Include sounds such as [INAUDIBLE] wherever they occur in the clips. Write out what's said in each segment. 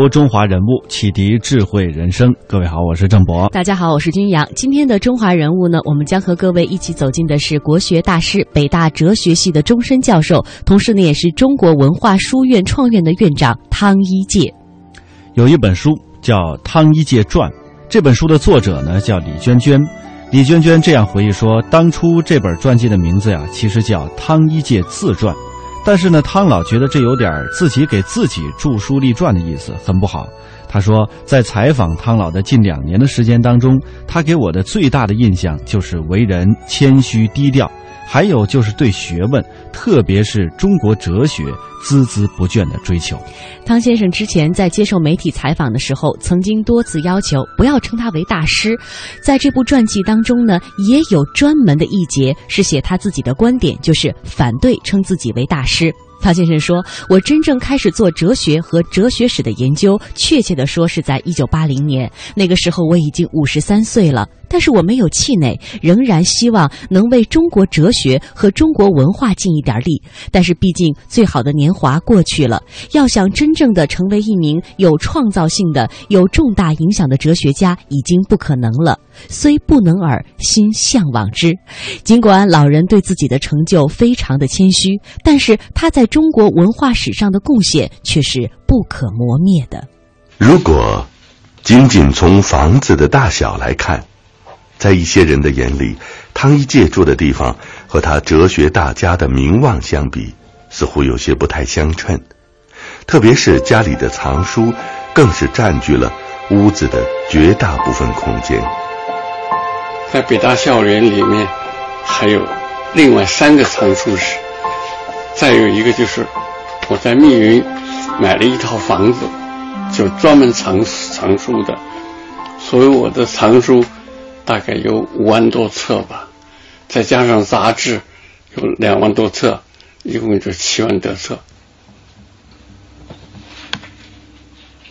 读中华人物，启迪智慧人生。各位好，我是郑博。大家好，我是君阳。今天的中华人物呢，我们将和各位一起走进的是国学大师、北大哲学系的终身教授，同时呢，也是中国文化书院创院的院长汤一介。有一本书叫《汤一介传》，这本书的作者呢叫李娟娟。李娟娟这样回忆说：“当初这本传记的名字呀，其实叫《汤一介自传》。”但是呢，汤老觉得这有点自己给自己著书立传的意思，很不好。他说，在采访汤老的近两年的时间当中，他给我的最大的印象就是为人谦虚低调。还有就是对学问，特别是中国哲学，孜孜不倦的追求。汤先生之前在接受媒体采访的时候，曾经多次要求不要称他为大师。在这部传记当中呢，也有专门的一节是写他自己的观点，就是反对称自己为大师。汤先生说：“我真正开始做哲学和哲学史的研究，确切的说是在一九八零年。那个时候我已经五十三岁了，但是我没有气馁，仍然希望能为中国哲学和中国文化尽一点力。但是毕竟最好的年华过去了，要想真正的成为一名有创造性的、有重大影响的哲学家，已经不可能了。虽不能尔，心向往之。尽管老人对自己的成就非常的谦虚，但是他在。”中国文化史上的贡献却是不可磨灭的。如果仅仅从房子的大小来看，在一些人的眼里，汤一介住的地方和他哲学大家的名望相比，似乎有些不太相称。特别是家里的藏书，更是占据了屋子的绝大部分空间。在北大校园里面，还有另外三个藏书室。再有一个就是，我在密云买了一套房子，就专门藏藏书的，所以我的藏书大概有五万多册吧，再加上杂志有两万多册，一共就七万多册。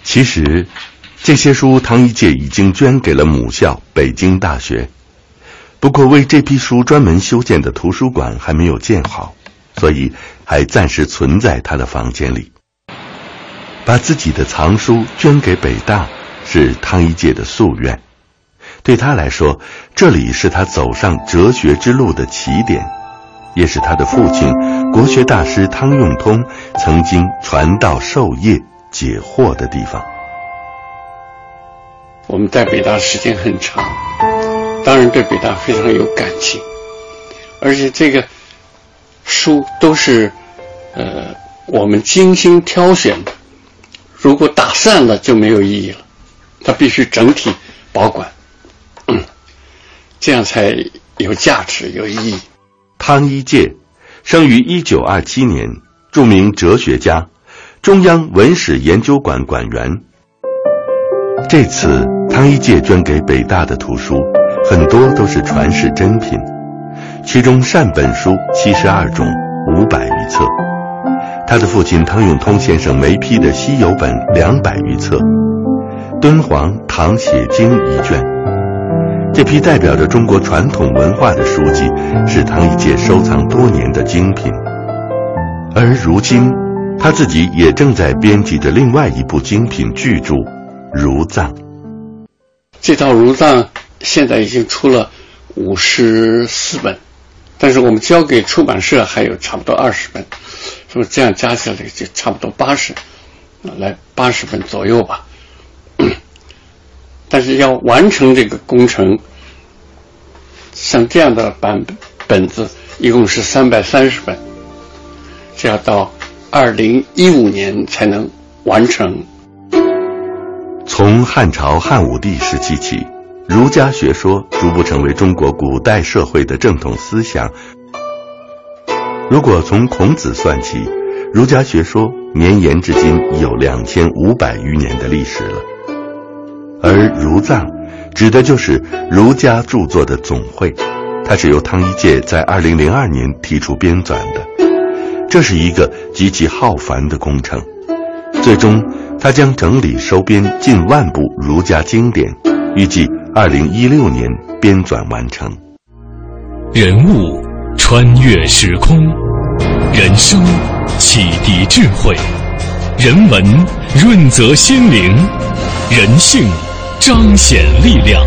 其实，这些书汤一介已经捐给了母校北京大学，不过为这批书专门修建的图书馆还没有建好。所以，还暂时存在他的房间里。把自己的藏书捐给北大，是汤一介的夙愿。对他来说，这里是他走上哲学之路的起点，也是他的父亲国学大师汤用通曾经传道授业解惑的地方。我们在北大时间很长，当然对北大非常有感情，而且这个。书都是，呃，我们精心挑选的。如果打散了就没有意义了，它必须整体保管，[COUGHS] 这样才有价值、有意义。汤一介生于一九二七年，著名哲学家，中央文史研究馆馆员。这次汤一介捐给北大的图书，很多都是传世珍品。其中善本书七十二种，五百余册。他的父亲汤永通先生没批的稀有本两百余册，敦煌《唐写经》一卷。这批代表着中国传统文化的书籍，是汤一介收藏多年的精品。而如今，他自己也正在编辑着另外一部精品巨著《儒藏》。这套《儒藏》现在已经出了五十四本。但是我们交给出版社还有差不多二十本，所以这样加起来就差不多八十，来八十本左右吧。但是要完成这个工程，像这样的版本本子一共是三百三十本，这要到二零一五年才能完成。从汉朝汉武帝时期起，儒家学说逐步成为中国古代社会的正统思想。如果从孔子算起，儒家学说绵延至今已有两千五百余年的历史了。而儒藏，指的就是儒家著作的总汇，它是由汤一介在二零零二年提出编纂的。这是一个极其浩繁的工程，最终他将整理收编近万部儒家经典，预计二零一六年编纂完成。人物穿越时空，人生启迪智慧，人文润泽心灵，人性彰显力量。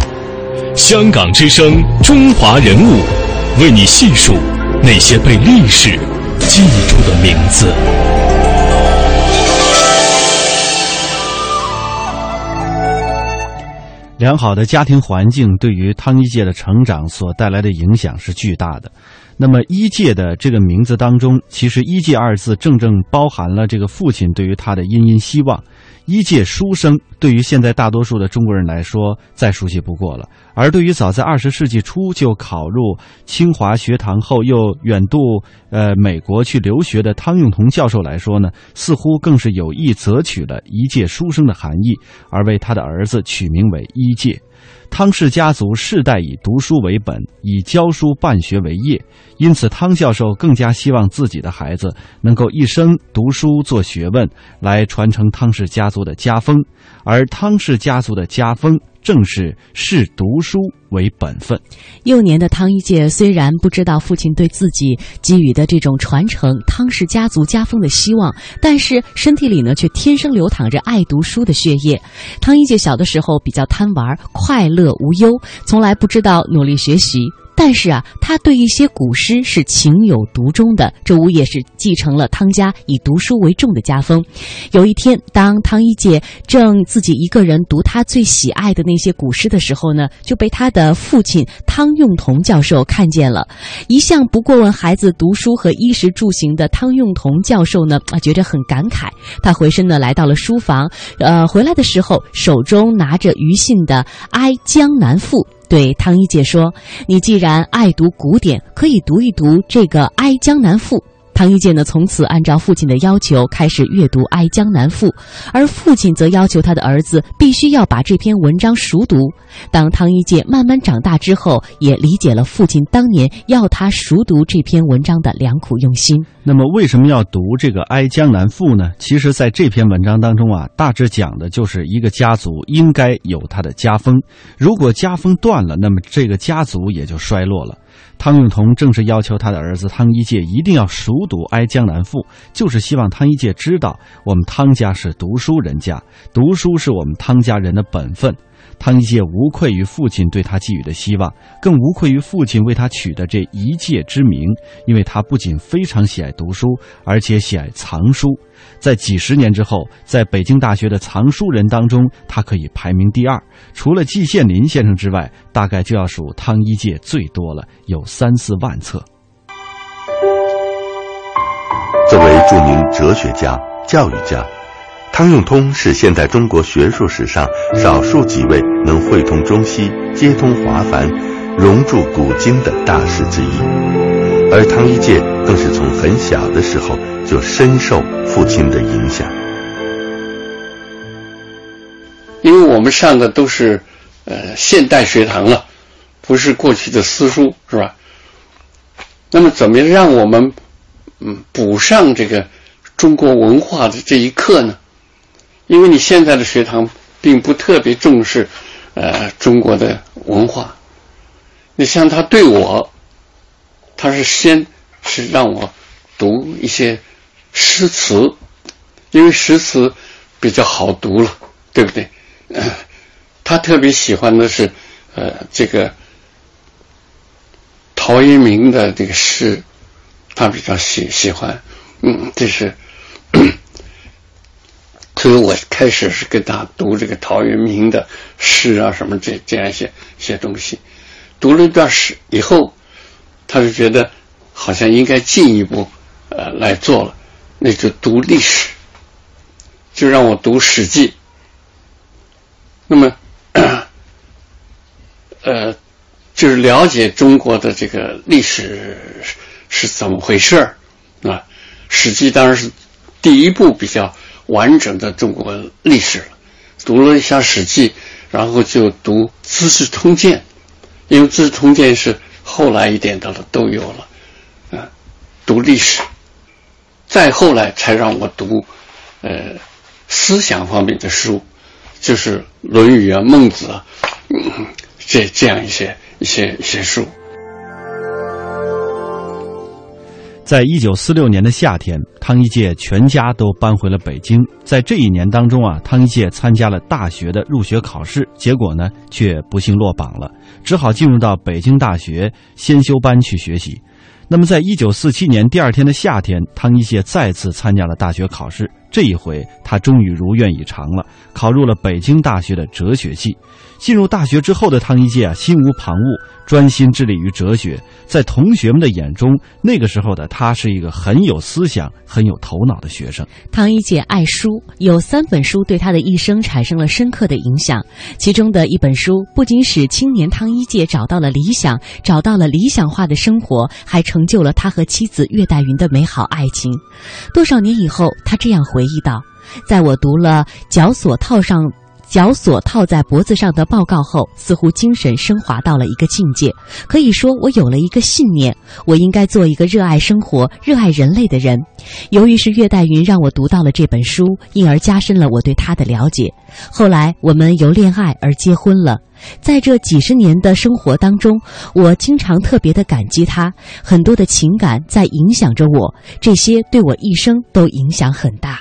香港之声，中华人物，为你细数那些被历史。记住的名字。良好的家庭环境对于汤一介的成长所带来的影响是巨大的。那么，一介的这个名字当中，其实“一介”二字正正包含了这个父亲对于他的殷殷希望。一介书生对于现在大多数的中国人来说再熟悉不过了，而对于早在二十世纪初就考入清华学堂后又远渡呃美国去留学的汤用彤教授来说呢，似乎更是有意择取了一介书生的含义，而为他的儿子取名为一介。汤氏家族世代以读书为本，以教书办学为业，因此汤教授更加希望自己的孩子能够一生读书做学问，来传承汤氏家族的家风。而汤氏家族的家风。正是视读书为本分。幼年的汤一介虽然不知道父亲对自己给予的这种传承汤氏家族家风的希望，但是身体里呢却天生流淌着爱读书的血液。汤一介小的时候比较贪玩，快乐无忧，从来不知道努力学习。但是啊，他对一些古诗是情有独钟的，这无也是继承了汤家以读书为重的家风。有一天，当汤一介正自己一个人读他最喜爱的那些古诗的时候呢，就被他的父亲汤用彤教授看见了。一向不过问孩子读书和衣食住行的汤用彤教授呢，啊，觉着很感慨。他回身呢，来到了书房，呃，回来的时候手中拿着余信的《哀江南赋》。对汤一姐说：“你既然爱读古典，可以读一读这个《哀江南赋》。”唐一介呢，从此按照父亲的要求开始阅读《哀江南赋》，而父亲则要求他的儿子必须要把这篇文章熟读。当唐一介慢慢长大之后，也理解了父亲当年要他熟读这篇文章的良苦用心。那么，为什么要读这个《哀江南赋》呢？其实，在这篇文章当中啊，大致讲的就是一个家族应该有他的家风，如果家风断了，那么这个家族也就衰落了。汤永同正是要求他的儿子汤一介一定要熟读《哀江南赋》，就是希望汤一介知道，我们汤家是读书人家，读书是我们汤家人的本分。汤一介无愧于父亲对他寄予的希望，更无愧于父亲为他取的这一介之名，因为他不仅非常喜爱读书，而且喜爱藏书。在几十年之后，在北京大学的藏书人当中，他可以排名第二。除了季羡林先生之外，大概就要数汤一介最多了，有三四万册。作为著名哲学家、教育家。汤用通是现代中国学术史上少数几位能汇通中西、接通华梵、融铸古今的大师之一，而汤一介更是从很小的时候就深受父亲的影响。因为我们上的都是呃现代学堂了，不是过去的私塾，是吧？那么怎么让我们嗯补上这个中国文化的这一课呢？因为你现在的学堂并不特别重视，呃，中国的文化。你像他对我，他是先是让我读一些诗词，因为诗词比较好读了，对不对？他特别喜欢的是，呃，这个陶渊明的这个诗，他比较喜喜欢，嗯，这是。所以我开始是跟他读这个陶渊明的诗啊，什么这这样一些一些东西。读了一段诗以后，他就觉得好像应该进一步呃来做了，那就读历史，就让我读《史记》。那么 [CLEARS THROAT] 呃，就是了解中国的这个历史是怎么回事儿啊，《史记》当然是第一部比较完整的中国历史了。读了一下《史记》，然后就读《资治通鉴》，因为《资治通鉴》是后来一点的了，都有了。啊，读历史，再后来才让我读呃思想方面的书，就是《论语》啊、《孟子》啊，这这样一些一些一些书。在一九四六年的夏天，汤一介全家都搬回了北京。在这一年当中啊，汤一介参加了大学的入学考试，结果呢却不幸落榜了，只好进入到北京大学先修班去学习。那么，在一九四七年第二天的夏天，汤一介再次参加了大学考试。这一回，他终于如愿以偿了，考入了北京大学的哲学系。进入大学之后的汤一介啊，心无旁骛，专心致力于哲学。在同学们的眼中，那个时候的他是一个很有思想、很有头脑的学生。汤一介爱书，有三本书对他的一生产生了深刻的影响。其中的一本书，不仅使青年汤一介找到了理想，找到了理想化的生活，还成就了他和妻子岳黛云的美好爱情。多少年以后，他这样回回忆道：“在我读了脚索套上。”脚索套在脖子上的报告后，似乎精神升华到了一个境界。可以说，我有了一个信念：我应该做一个热爱生活、热爱人类的人。由于是岳黛云让我读到了这本书，因而加深了我对她的了解。后来，我们由恋爱而结婚了。在这几十年的生活当中，我经常特别的感激她，很多的情感在影响着我，这些对我一生都影响很大。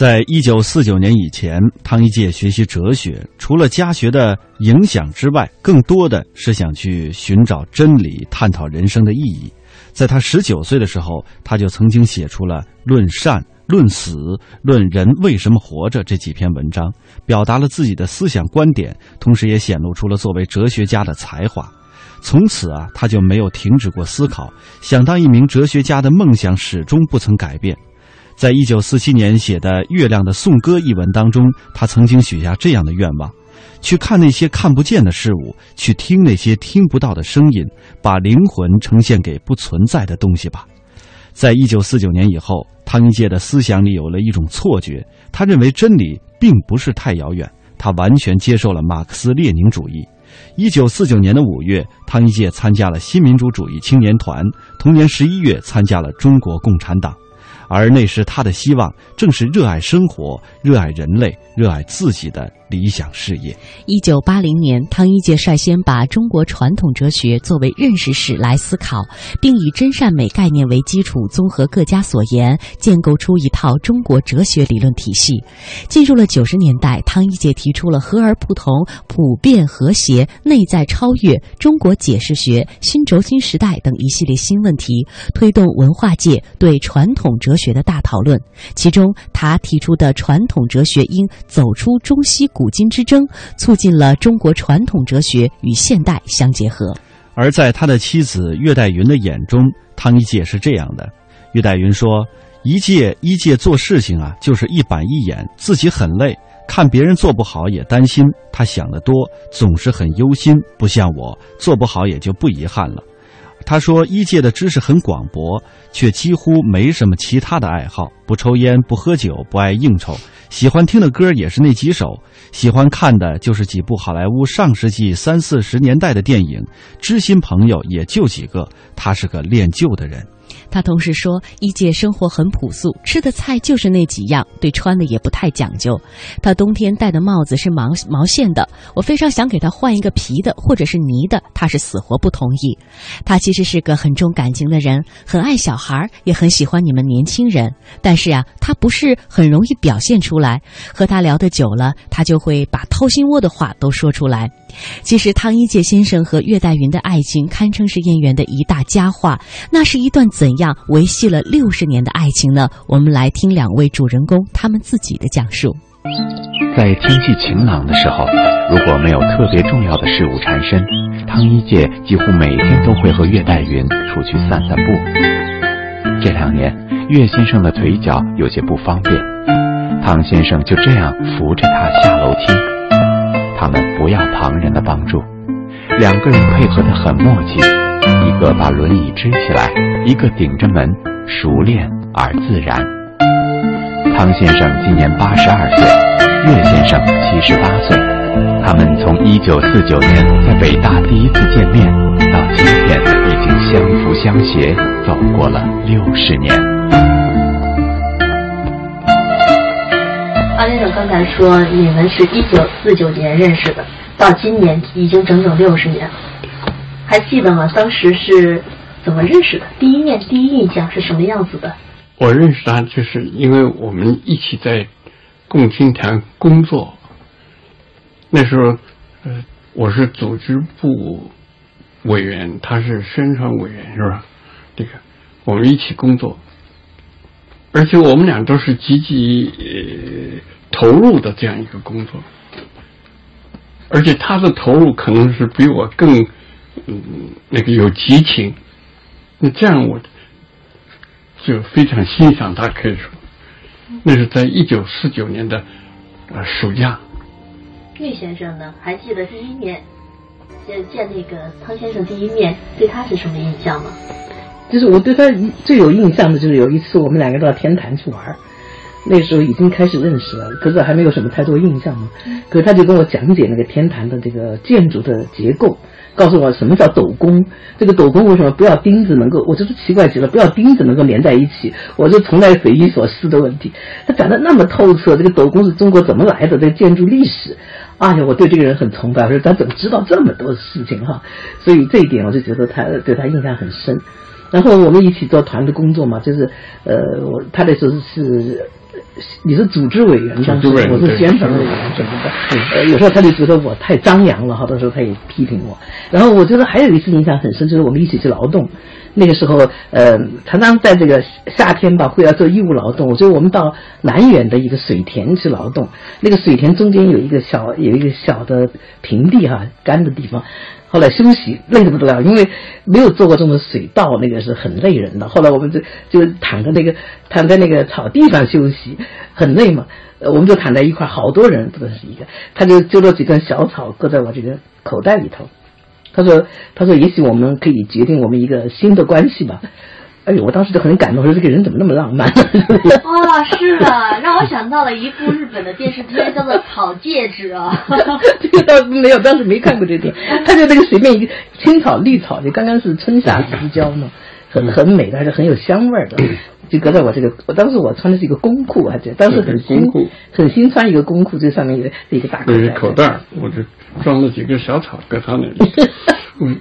在一九四九年以前，汤一介学习哲学，除了家学的影响之外，更多的是想去寻找真理，探讨人生的意义。在他十九岁的时候，他就曾经写出了《论善》《论死》《论人为什么活着》这几篇文章，表达了自己的思想观点，同时也显露出了作为哲学家的才华。从此啊，他就没有停止过思考，想当一名哲学家的梦想始终不曾改变。在一九四七年写的《月亮的颂歌》一文当中，他曾经许下这样的愿望：去看那些看不见的事物，去听那些听不到的声音，把灵魂呈现给不存在的东西吧。在一九四九年以后，汤一介的思想里有了一种错觉，他认为真理并不是太遥远，他完全接受了马克思列宁主义。一九四九年的五月，汤一介参加了新民主主义青年团；同年十一月，参加了中国共产党。而那时他的希望，正是热爱生活、热爱人类、热爱自己的。理想事业。一九八零年，汤一介率先把中国传统哲学作为认识史来思考，并以真善美概念为基础，综合各家所言，建构出一套中国哲学理论体系。进入了九十年代，汤一介提出了和而不同、普遍和谐、内在超越、中国解释学、新轴心时代等一系列新问题，推动文化界对传统哲学的大讨论。其中，他提出的传统哲学应走出中西。古今之争，促进了中国传统哲学与现代相结合。而在他的妻子岳黛云的眼中，汤一介是这样的：岳黛云说，一介一介做事情啊，就是一板一眼，自己很累，看别人做不好也担心。他想得多，总是很忧心，不像我做不好也就不遗憾了。他说，一介的知识很广博，却几乎没什么其他的爱好，不抽烟，不喝酒，不爱应酬。喜欢听的歌也是那几首，喜欢看的就是几部好莱坞上世纪三四十年代的电影，知心朋友也就几个。他是个恋旧的人。他同时说，一介生活很朴素，吃的菜就是那几样，对穿的也不太讲究。他冬天戴的帽子是毛毛线的，我非常想给他换一个皮的或者是呢的，他是死活不同意。他其实是个很重感情的人，很爱小孩，也很喜欢你们年轻人。但是啊，他不是很容易表现出来。和他聊得久了，他就会把掏心窝的话都说出来。其实，汤一介先生和岳黛云的爱情堪称是燕园的一大佳话。那是一段怎怎样维系了六十年的爱情呢？我们来听两位主人公他们自己的讲述。在天气晴朗的时候，如果没有特别重要的事物缠身，汤一介几乎每天都会和岳代云出去散散步。这两年，岳先生的腿脚有些不方便，汤先生就这样扶着他下楼梯。他们不要旁人的帮助，两个人配合得很默契，一个把轮椅支起来，一个顶着门，熟练而自然。汤先生今年八十二岁，岳先生七十八岁。他们从一九四九年在北大第一次见面，到今天已经相扶相携走过了六十年。汤先生刚才说你们是一九四九年认识的，到今年已经整整六十年了，还记得吗？当时是怎么认识的？第一面第一印象是什么样子的？我认识他，就是因为我们一起在共青团工作。那时候，呃，我是组织部委员，他是宣传委员，是吧？这个我们一起工作，而且我们俩都是积极呃投入的这样一个工作，而且他的投入可能是比我更嗯那个有激情。那这样我。就非常欣赏他，可以说，那是在一九四九年的呃暑假。岳先生呢，还记得第一面见见那个汤先生第一面，对他是什么印象吗？就是我对他最有印象的，就是有一次我们两个到天坛去玩，那时候已经开始认识了，可是还没有什么太多印象嘛。可是他就跟我讲解那个天坛的这个建筑的结构。告诉我什么叫斗拱？这个斗拱为什么不要钉子能够？我就是奇怪极了，不要钉子能够连在一起，我就从来匪夷所思的问题。他讲的那么透彻，这个斗拱是中国怎么来的？这个建筑历史，哎呀，我对这个人很崇拜。我说他怎么知道这么多事情哈？所以这一点我就觉得他对他印象很深。然后我们一起做团的工作嘛，就是呃，我他那时候是。你是组织委员，当时我是宣传委员什么的。呃，有时候他就觉得我太张扬了，好多时候他也批评我。然后我觉得还有一次印象很深，就是我们一起去劳动。那个时候，呃，常常在这个夏天吧，会要做义务劳动。我觉得我们到南远的一个水田去劳动，那个水田中间有一个小有一个小的平地哈，干的地方。后来休息累得不得了，因为没有做过这种水稻，那个是很累人的。后来我们就就躺在那个躺在那个草地上休息，很累嘛。我们就躺在一块，好多人不是一个，他就揪了几根小草搁在我这个口袋里头。他说：“他说也许我们可以决定我们一个新的关系吧。”哎呦，我当时就很感动，说这个人怎么那么浪漫？啊，[LAUGHS] 是的，让我想到了一部日本的电视片，叫做《草戒指》啊。[LAUGHS] 这个倒没有，当时没看过这电影。他就那个随便一个青草绿草，就刚刚是春夏之交嘛，很很美的，还是很有香味的。就搁在我这个，我当时我穿的是一个工裤，还得当时很新，很新穿一个工裤，这上面一个一个大口袋。口袋，我就装了几个小草搁他那里。[LAUGHS] 嗯，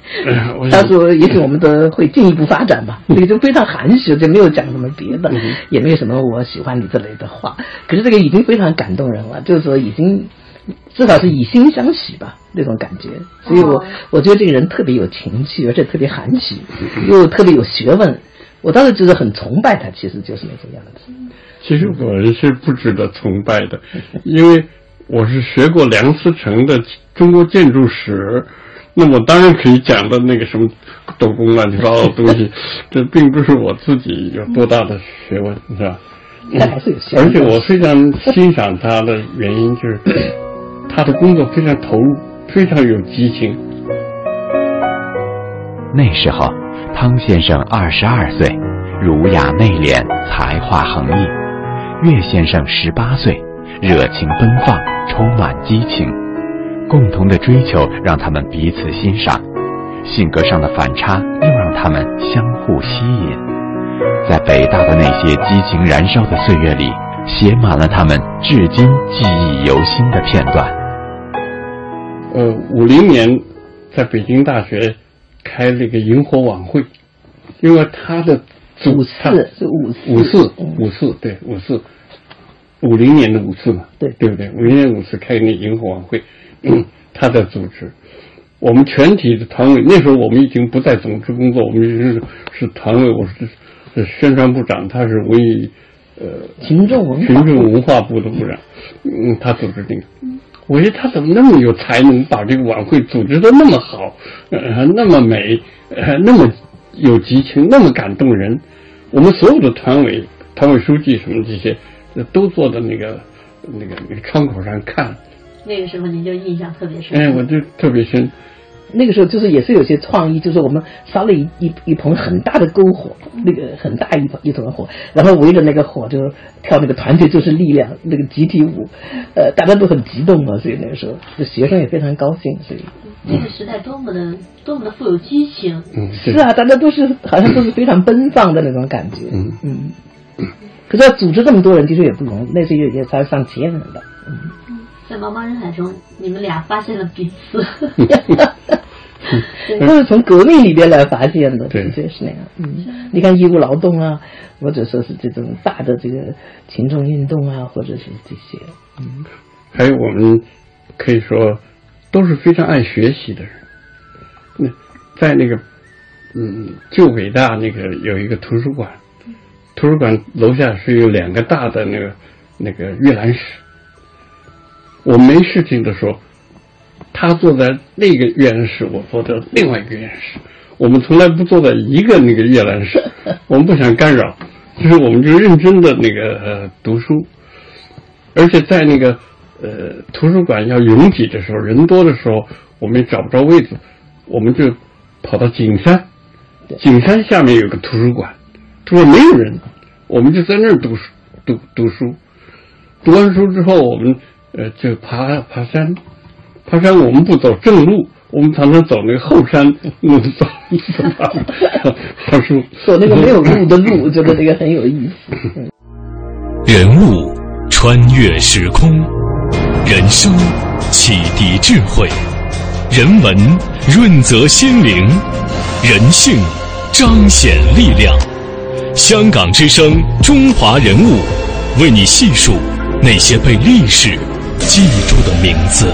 他说也许我们都会进一步发展吧，这个就非常含蓄，就没有讲什么别的，也没有什么我喜欢你这类的话。可是这个已经非常感动人了，就是说已经至少是以心相许吧那种感觉。所以我我觉得这个人特别有情趣，而且特别含蓄，又特别有学问。我当时就是很崇拜他，其实就是那种样子。其实我是不值得崇拜的，因为我是学过梁思成的中国建筑史，那我当然可以讲的那个什么斗拱乱七八糟的东西，[LAUGHS] 这并不是我自己有多大的学问，是吧？而且我非常欣赏他的原因就是 [LAUGHS] 他的工作非常投入，非常有激情。那时候。汤先生二十二岁，儒雅内敛，才华横溢；岳先生十八岁，热情奔放，充满激情。共同的追求让他们彼此欣赏，性格上的反差又让他们相互吸引。在北大的那些激情燃烧的岁月里，写满了他们至今记忆犹新的片段。呃，五零年，在北京大学。开了一个萤火晚会，因为他的五四是五五四五四对五四五零年的五四嘛，对对不对？五零年五四开那萤火晚会，[CLEARS THROAT] 他在组织，我们全体的团委那时候我们已经不在总支工作，我们是是团委，我是是宣传部长，他是文呃群众文化群众文化部的部长，嗯，他组织这个。我觉得他怎么那么有才能，把这个晚会组织的那么好，呃，那么美，呃，那么有激情，那么感动人。我们所有的团委、团委书记什么这些，都坐在那个那个那个窗口上看。那个时候您就印象特别深。哎，我就特别深。那个时候就是也是有些创意，就是我们烧了一一一盆很大的篝火，那个很大一一团火，然后围着那个火就跳那个团结就是力量那个集体舞，呃，大家都很激动嘛，所以那个时候这学生也非常高兴，所以那个时代多么的多么的富有激情，嗯，是啊，大家都是好像都是非常奔放的那种感觉，嗯嗯，可是要组织这么多人的确也不容易，那时候也也才上千人的，嗯。在茫茫人海中，你们俩发现了彼此，[LAUGHS] 都是从革命里边来发现的，对，确是那样。嗯，你看义务劳动啊，或者说是这种大的这个群众运动啊，或者是这些，嗯，还有我们可以说都是非常爱学习的人。那在那个嗯旧北大那个有一个图书馆，图书馆楼下是有两个大的那个那个阅览室。我没事情的时候，他坐在那个阅览室，我坐在另外一个阅览室。我们从来不坐在一个那个阅览室，我们不想干扰，就是我们就认真的那个呃读书。而且在那个呃图书馆要拥挤的时候，人多的时候，我们也找不着位置，我们就跑到景山，景山下面有个图书馆，图书馆没有人，我们就在那儿读书读读书。读完书之后，我们。呃，就爬爬山，爬山我们不走正路，我们常常走那个后山路走，爬树，走那个没有路的路，觉得这个很有意思。人物穿越时空，人生启迪智慧，人文润泽心灵，人性彰显力量。香港之声，中华人物，为你细数那些被历史。记住的名字。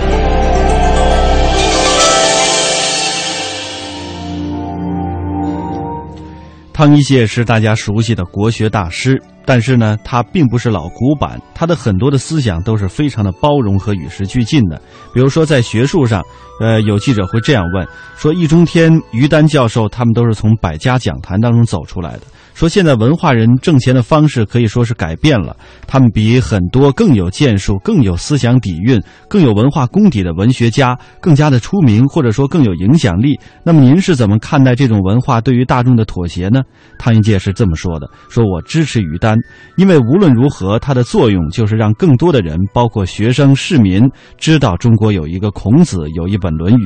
汤一介是大家熟悉的国学大师，但是呢，他并不是老古板，他的很多的思想都是非常的包容和与时俱进的。比如说在学术上，呃，有记者会这样问：说易中天、于丹教授他们都是从百家讲坛当中走出来的。说现在文化人挣钱的方式可以说是改变了，他们比很多更有建树、更有思想底蕴、更有文化功底的文学家更加的出名，或者说更有影响力。那么您是怎么看待这种文化对于大众的妥协呢？汤一介是这么说的：说我支持于丹，因为无论如何，它的作用就是让更多的人，包括学生、市民，知道中国有一个孔子，有一本《论语》。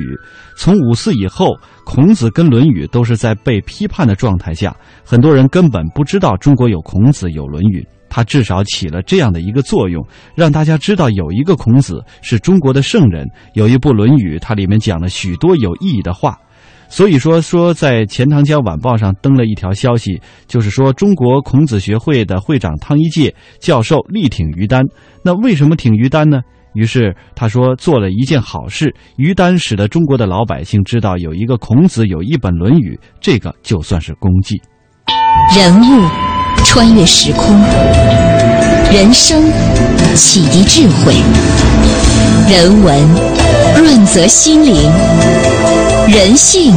从五四以后，孔子跟《论语》都是在被批判的状态下，很多人根本不知道中国有孔子有《论语》。他至少起了这样的一个作用，让大家知道有一个孔子是中国的圣人，有一部《论语》，它里面讲了许多有意义的话。所以说，说在《钱塘江晚报》上登了一条消息，就是说中国孔子学会的会长汤一介教授力挺于丹。那为什么挺于丹呢？于是他说做了一件好事，于丹使得中国的老百姓知道有一个孔子，有一本《论语》，这个就算是功绩。人物穿越时空，人生启迪智慧，人文润泽心灵，人性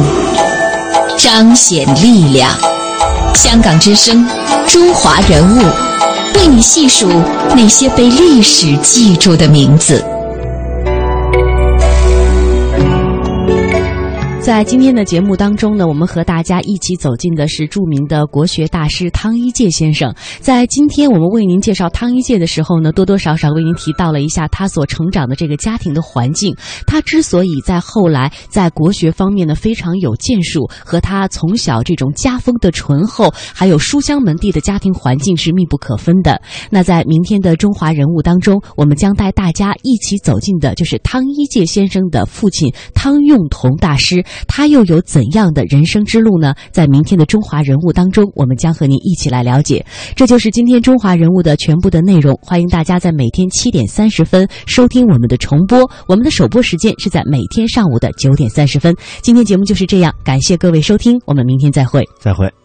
彰显力量。香港之声，中华人物。为你细数那些被历史记住的名字。在今天的节目当中呢，我们和大家一起走进的是著名的国学大师汤一介先生。在今天我们为您介绍汤一介的时候呢，多多少少为您提到了一下他所成长的这个家庭的环境。他之所以在后来在国学方面呢非常有建树，和他从小这种家风的醇厚，还有书香门第的家庭环境是密不可分的。那在明天的中华人物当中，我们将带大家一起走进的就是汤一介先生的父亲汤用同大师。他又有怎样的人生之路呢？在明天的中华人物当中，我们将和您一起来了解。这就是今天中华人物的全部的内容。欢迎大家在每天七点三十分收听我们的重播。我们的首播时间是在每天上午的九点三十分。今天节目就是这样，感谢各位收听，我们明天再会。再会。